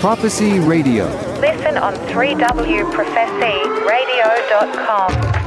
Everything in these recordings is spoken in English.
Prophecy Radio. Listen on 3wprophecyradio.com.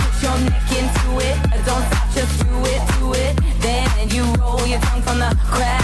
put your neck into it. Don't stop, just do it, do it. Then you roll your tongue from the crack.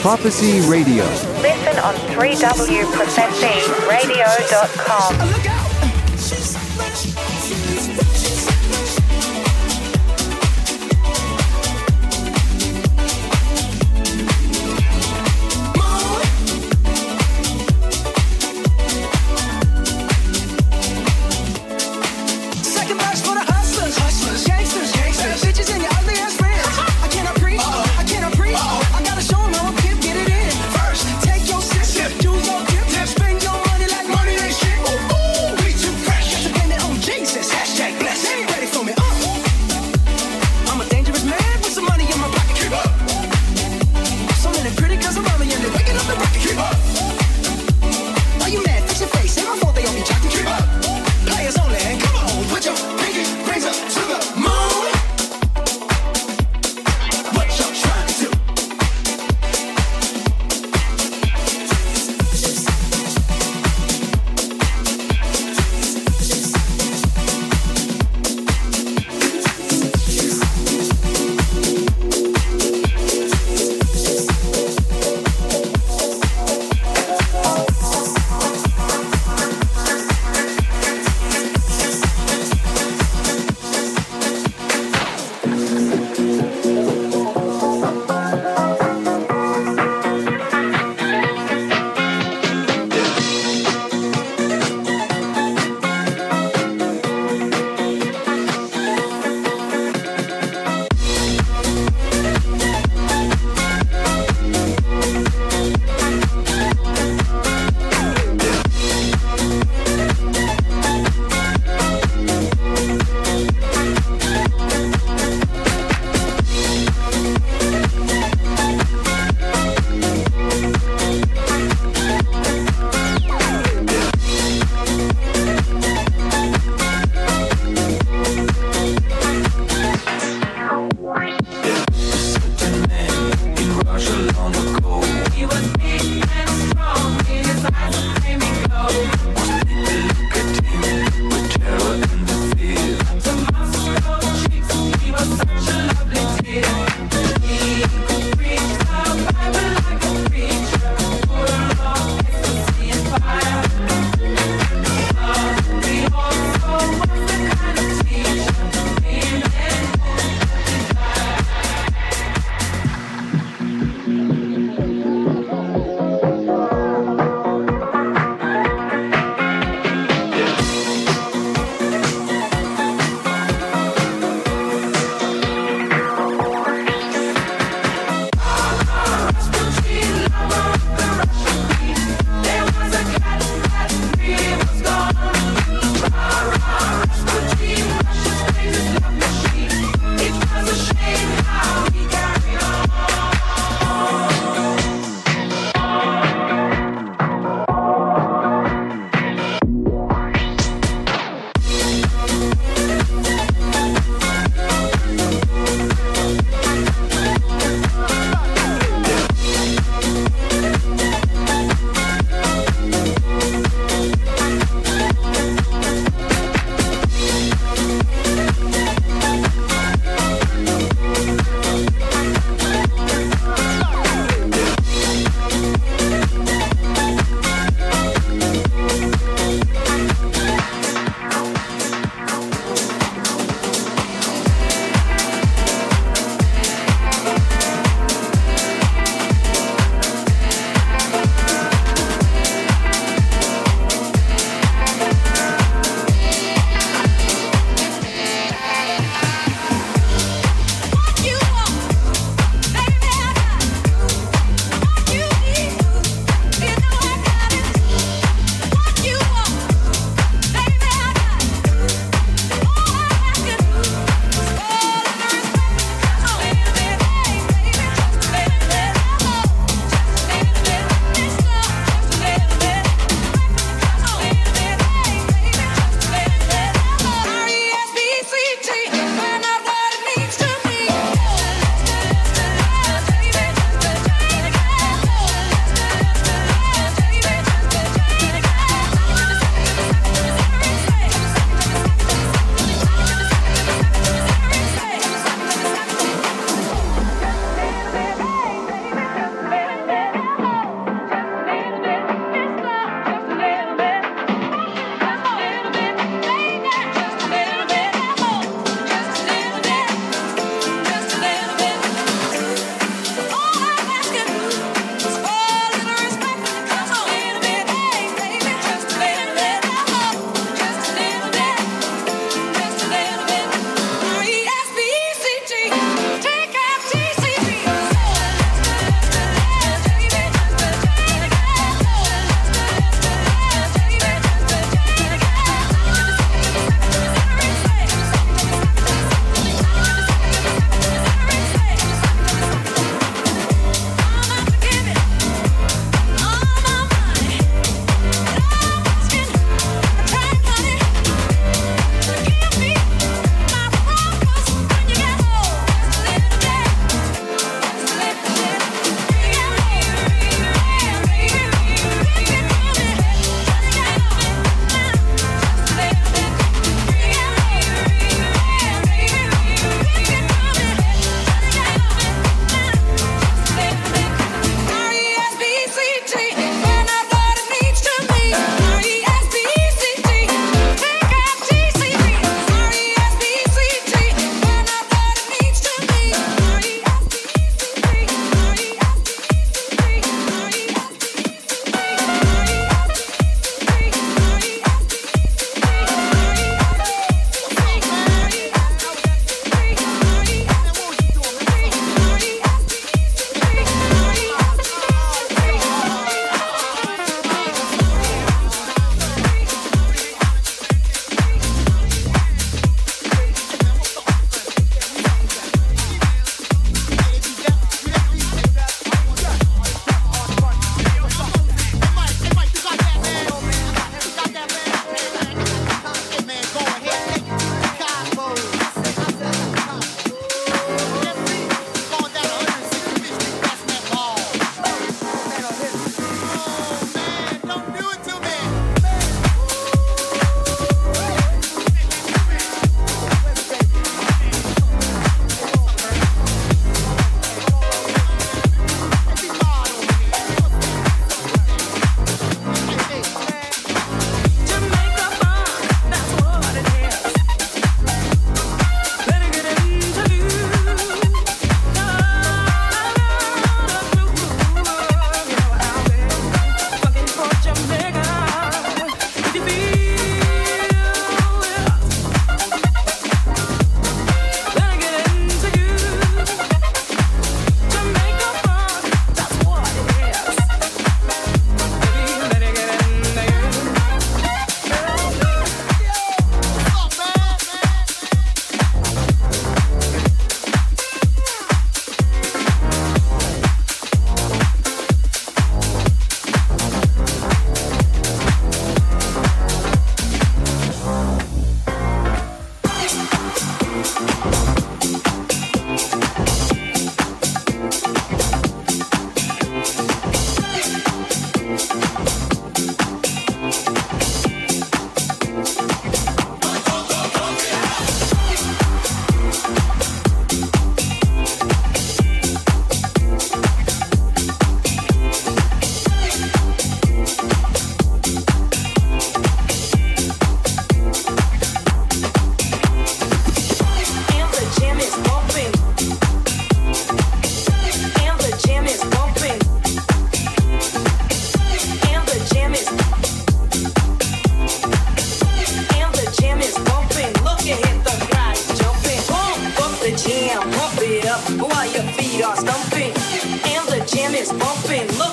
Prophecy Radio. Listen on 3wprophecyradio.com.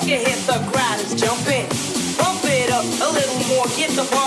your hip, the ground is jumping. Bump it up a little more, get the ball.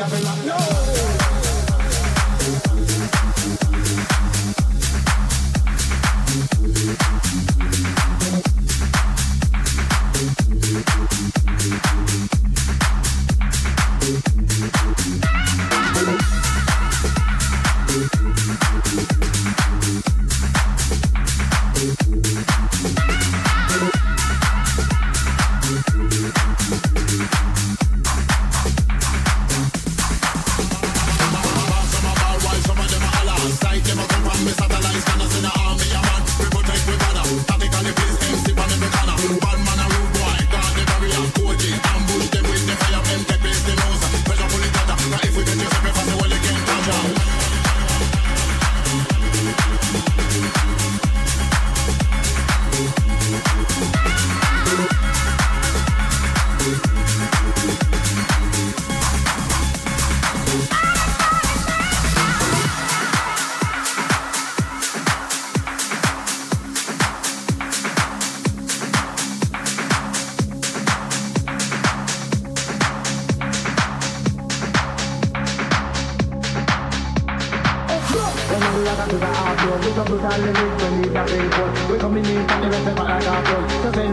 I've been. like to the hard road We come we don't need a report We come in the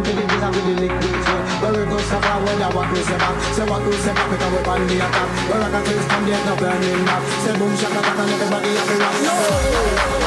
kids and the liquid flow Where we go so far, where the walk we say back. Say walk we say back, we come up on the attack. Where I can twist stand there's no burning back Say boom, shaka, back and everybody have to rock No!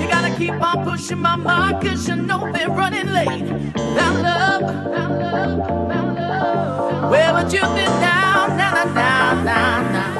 You gotta keep on pushing my mark, cause you know they're running late. That love, that love, that love. Where would you be now, now, now, now, now,